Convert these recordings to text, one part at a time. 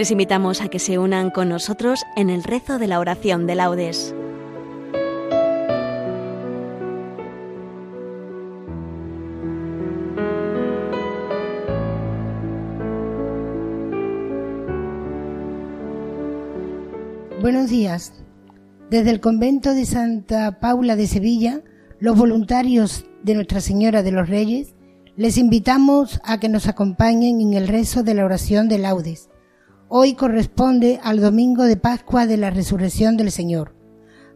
Les invitamos a que se unan con nosotros en el rezo de la oración de laudes. Buenos días. Desde el convento de Santa Paula de Sevilla, los voluntarios de Nuestra Señora de los Reyes, les invitamos a que nos acompañen en el rezo de la oración de laudes hoy corresponde al domingo de Pascua de la Resurrección del Señor.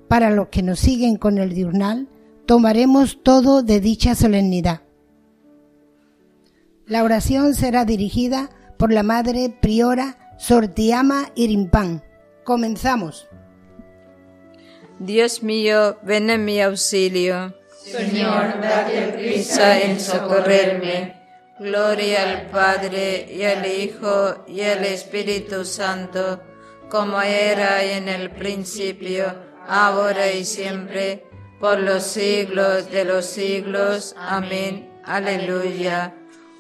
Para los que nos siguen con el diurnal, tomaremos todo de dicha solemnidad. La oración será dirigida por la Madre Priora Sortiama Irimpán. Comenzamos. Dios mío, ven en mi auxilio. Señor, date prisa en socorrerme. Gloria al Padre y al Hijo y al Espíritu Santo, como era en el principio, ahora y siempre, por los siglos de los siglos. Amén. Aleluya.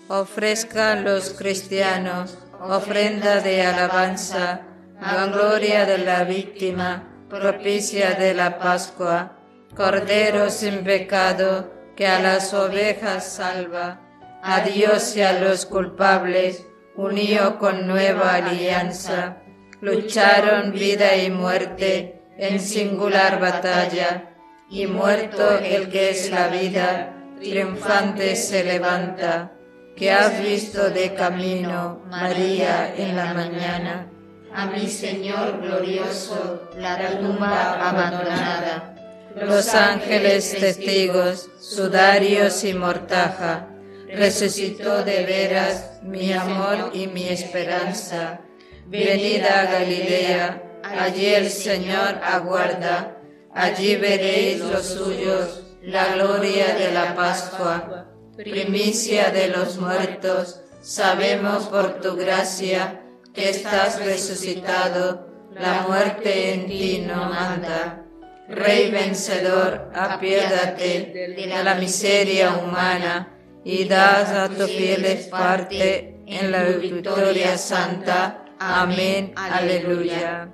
Ofrezcan los cristianos ofrenda de alabanza, la gloria de la víctima, propicia de la Pascua, Cordero sin pecado, que a las ovejas salva a Dios y a los culpables, unió con nueva alianza. Lucharon vida y muerte en singular batalla, y muerto el que es la vida, triunfante se levanta. Que has visto de camino, María, en la mañana. A mi Señor glorioso, la tumba abandonada. Los ángeles testigos, sudarios y mortaja resucitó de veras mi amor y mi esperanza. Venida a Galilea, allí el Señor aguarda, allí veréis los suyos, la gloria de la Pascua, primicia de los muertos, sabemos por tu gracia que estás resucitado, la muerte en ti no manda. Rey vencedor, apiádate de la miseria humana y das a tus fieles parte en la victoria santa. Amén. Aleluya.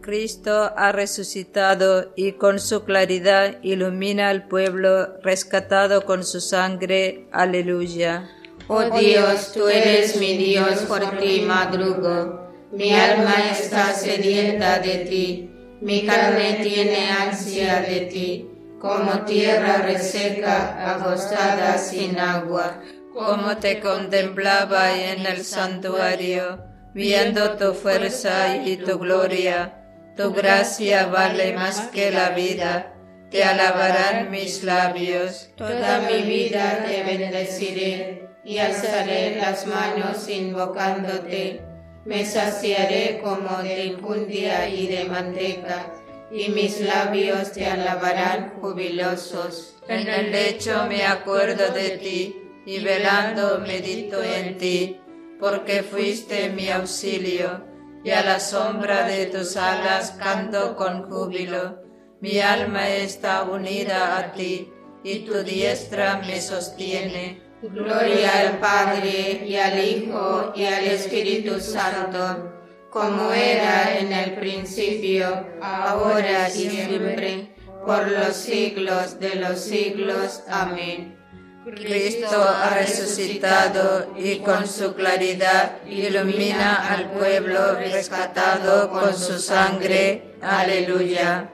Cristo ha resucitado y con su claridad ilumina al pueblo rescatado con su sangre. Aleluya. Oh Dios, tú eres mi Dios, por ti madrugo. Mi alma está sedienta de ti, mi carne tiene ansia de ti como tierra reseca, agostada sin agua. Como te contemplaba en el santuario, viendo tu fuerza y tu gloria. Tu gracia vale más que la vida, te alabarán mis labios. Toda mi vida te bendeciré y alzaré las manos invocándote. Me saciaré como de infundia y de manteca y mis labios te alabarán jubilosos. En el lecho me acuerdo de ti, y velando medito en ti, porque fuiste mi auxilio, y a la sombra de tus alas canto con júbilo. Mi alma está unida a ti, y tu diestra me sostiene. Gloria al Padre, y al Hijo, y al Espíritu Santo como era en el principio, ahora y siempre, por los siglos de los siglos. Amén. Cristo ha resucitado y con su claridad ilumina al pueblo rescatado con su sangre. Aleluya.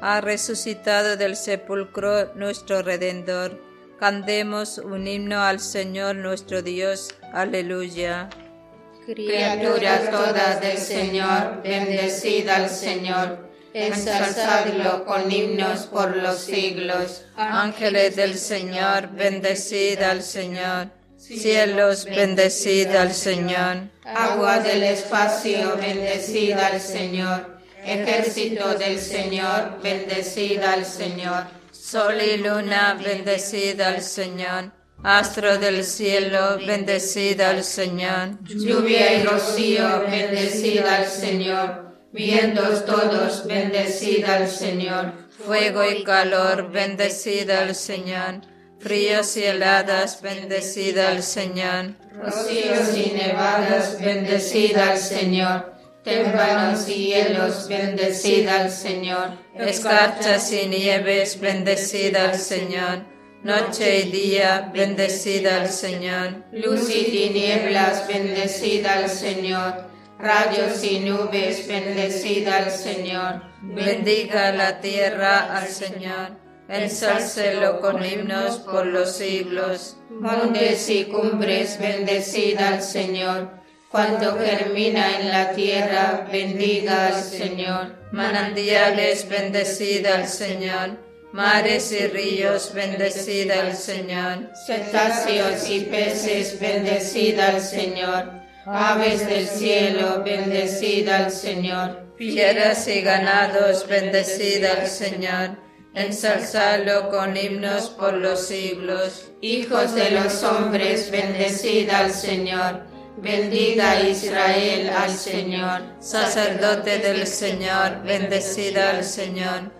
Ha resucitado del sepulcro nuestro Redentor. Cantemos un himno al Señor nuestro Dios. Aleluya criaturas todas del Señor, bendecida al Señor, ensalzadlo con himnos por los siglos. Ángeles del Señor, bendecida al Señor. Cielos, bendecida al Señor. Agua del espacio, bendecida al Señor. Ejército del Señor, bendecida al Señor. Sol y luna, bendecida al Señor Astro del cielo, bendecida al Señor. Lluvia y rocío, bendecida al Señor. Vientos todos, bendecida al Señor. Fuego y calor, bendecida al Señor. Fríos y heladas, bendecida el Señor. Rocíos y nevadas, bendecida el Señor. Témpanos y hielos, bendecida al Señor. Escarchas y nieves, bendecida al Señor. Noche y día, bendecida al Señor. Luz y tinieblas, bendecida al Señor. Rayos y nubes, bendecida al Señor. Bendiga la tierra al Señor. Ensálcelo con himnos por los siglos. Montes y cumbres, bendecida al Señor cuando germina en la tierra, bendiga al Señor. Manantiales, bendecida al Señor. Mares y ríos, bendecida al Señor. Cetáceos y peces, bendecida al Señor. Aves del cielo, bendecida al Señor. Fieras y ganados, bendecida al Señor. Ensalzalo con himnos por los siglos. Hijos de los hombres, bendecida al Señor. Bendiga Israel al Señor. Sacerdote del Señor, bendecida al Señor.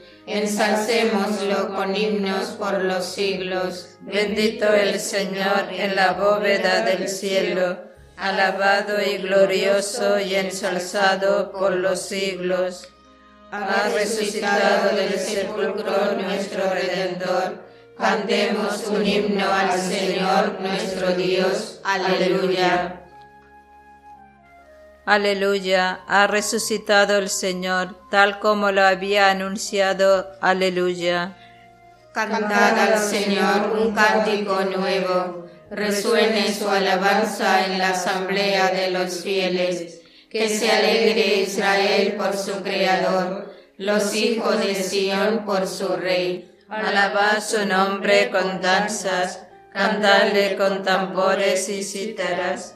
Ensalcémoslo con himnos por los siglos. Bendito el Señor en la bóveda del cielo, alabado y glorioso y ensalzado por los siglos. Ha resucitado del sepulcro nuestro Redentor. Cantemos un himno al Señor nuestro Dios. Aleluya. Aleluya, ha resucitado el Señor, tal como lo había anunciado. Aleluya. Cantad al Señor un cántico nuevo, resuene su alabanza en la asamblea de los fieles. Que se alegre Israel por su Creador, los hijos de Sión por su Rey. Alabad su nombre con danzas, cantadle con tambores y cítaras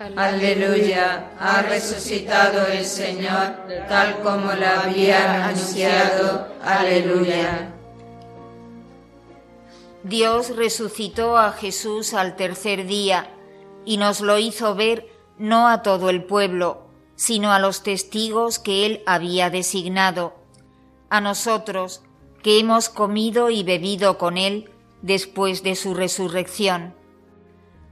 Aleluya, ha resucitado el Señor tal como lo había anunciado. Aleluya. Dios resucitó a Jesús al tercer día y nos lo hizo ver no a todo el pueblo, sino a los testigos que él había designado, a nosotros que hemos comido y bebido con él después de su resurrección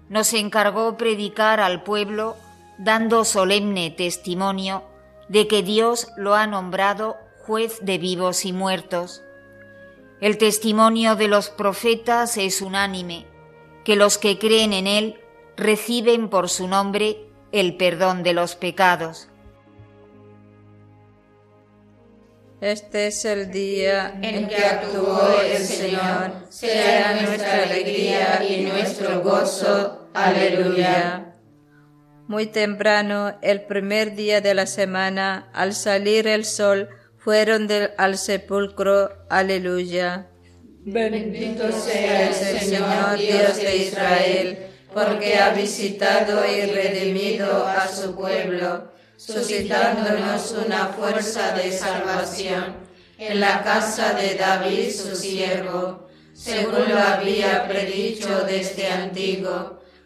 nos encargó predicar al pueblo dando solemne testimonio de que Dios lo ha nombrado juez de vivos y muertos. El testimonio de los profetas es unánime, que los que creen en Él reciben por su nombre el perdón de los pecados. Este es el día en que actuó el Señor. Sea nuestra alegría y nuestro gozo. Aleluya. Muy temprano, el primer día de la semana, al salir el sol, fueron al sepulcro. Aleluya. Bendito sea el Señor Dios de Israel, porque ha visitado y redimido a su pueblo suscitándonos una fuerza de salvación en la casa de David su siervo, según lo había predicho desde antiguo,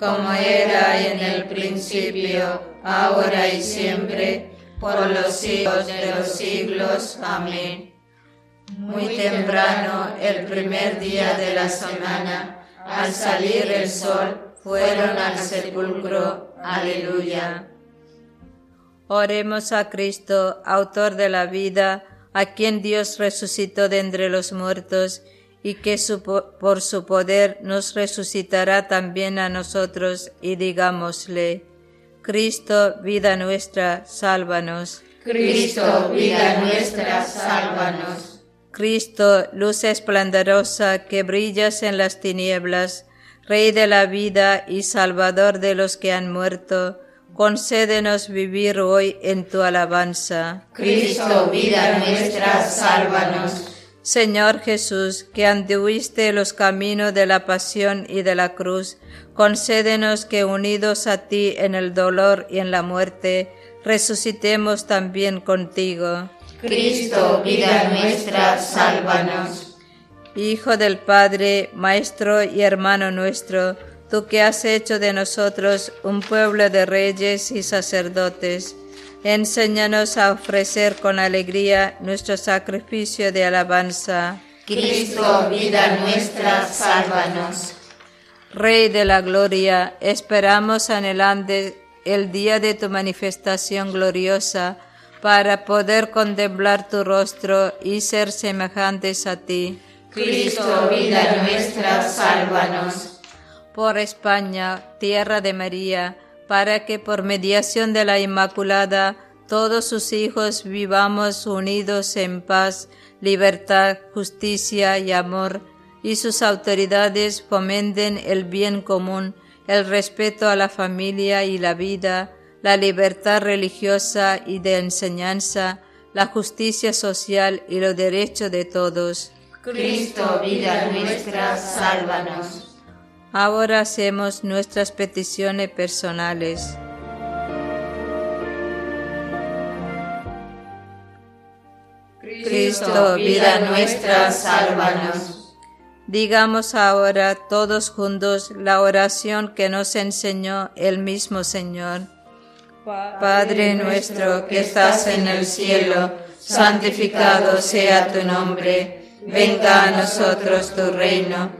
como era en el principio, ahora y siempre, por los siglos de los siglos. Amén. Muy temprano, el primer día de la semana, al salir el sol, fueron al sepulcro. Aleluya. Oremos a Cristo, autor de la vida, a quien Dios resucitó de entre los muertos, y que por su poder nos resucitará también a nosotros, y digámosle, Cristo, vida nuestra, sálvanos. Cristo, vida nuestra, sálvanos. Cristo, luz esplendorosa que brillas en las tinieblas, Rey de la vida y Salvador de los que han muerto, concédenos vivir hoy en tu alabanza. Cristo, vida nuestra, sálvanos. Señor Jesús, que anduiste los caminos de la pasión y de la cruz, concédenos que unidos a ti en el dolor y en la muerte, resucitemos también contigo. Cristo, vida nuestra, sálvanos. Hijo del Padre, Maestro y hermano nuestro, tú que has hecho de nosotros un pueblo de reyes y sacerdotes, enséñanos a ofrecer con alegría nuestro sacrificio de alabanza. Cristo, vida nuestra, sálvanos. Rey de la gloria, esperamos anhelante el día de tu manifestación gloriosa, para poder contemplar tu rostro y ser semejantes a ti. Cristo, vida nuestra, sálvanos. Por España, tierra de María, para que por mediación de la Inmaculada todos sus hijos vivamos unidos en paz, libertad, justicia y amor, y sus autoridades fomenten el bien común, el respeto a la familia y la vida, la libertad religiosa y de enseñanza, la justicia social y los derechos de todos. Cristo, vida nuestra, sálvanos. Ahora hacemos nuestras peticiones personales. Cristo, vida nuestra, sálvanos. Digamos ahora todos juntos la oración que nos enseñó el mismo Señor. Padre nuestro que estás en el cielo, santificado sea tu nombre, venga a nosotros tu reino,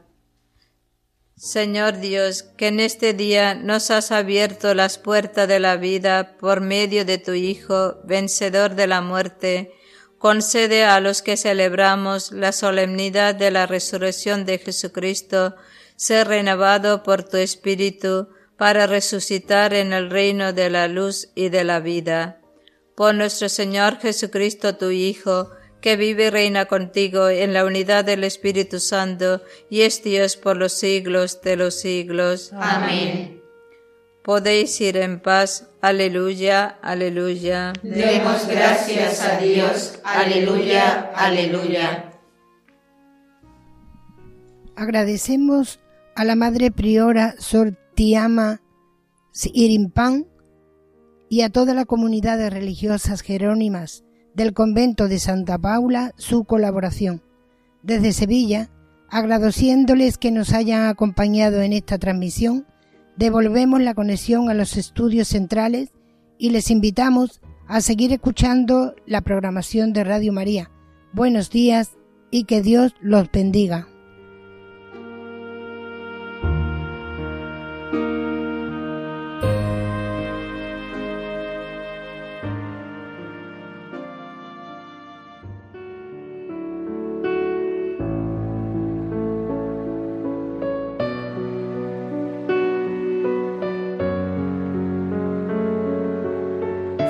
Señor Dios, que en este día nos has abierto las puertas de la vida por medio de tu Hijo, vencedor de la muerte, concede a los que celebramos la solemnidad de la resurrección de Jesucristo ser renovado por tu Espíritu para resucitar en el reino de la luz y de la vida. Por nuestro Señor Jesucristo, tu Hijo, que vive y reina contigo en la unidad del Espíritu Santo y es Dios por los siglos de los siglos. Amén. podéis ir en paz. Aleluya, aleluya. Demos gracias a Dios. Aleluya, aleluya. Agradecemos a la Madre Priora Sortiama Irimpan y a toda la comunidad de religiosas jerónimas del convento de Santa Paula su colaboración. Desde Sevilla, agradeciéndoles que nos hayan acompañado en esta transmisión, devolvemos la conexión a los estudios centrales y les invitamos a seguir escuchando la programación de Radio María. Buenos días y que Dios los bendiga.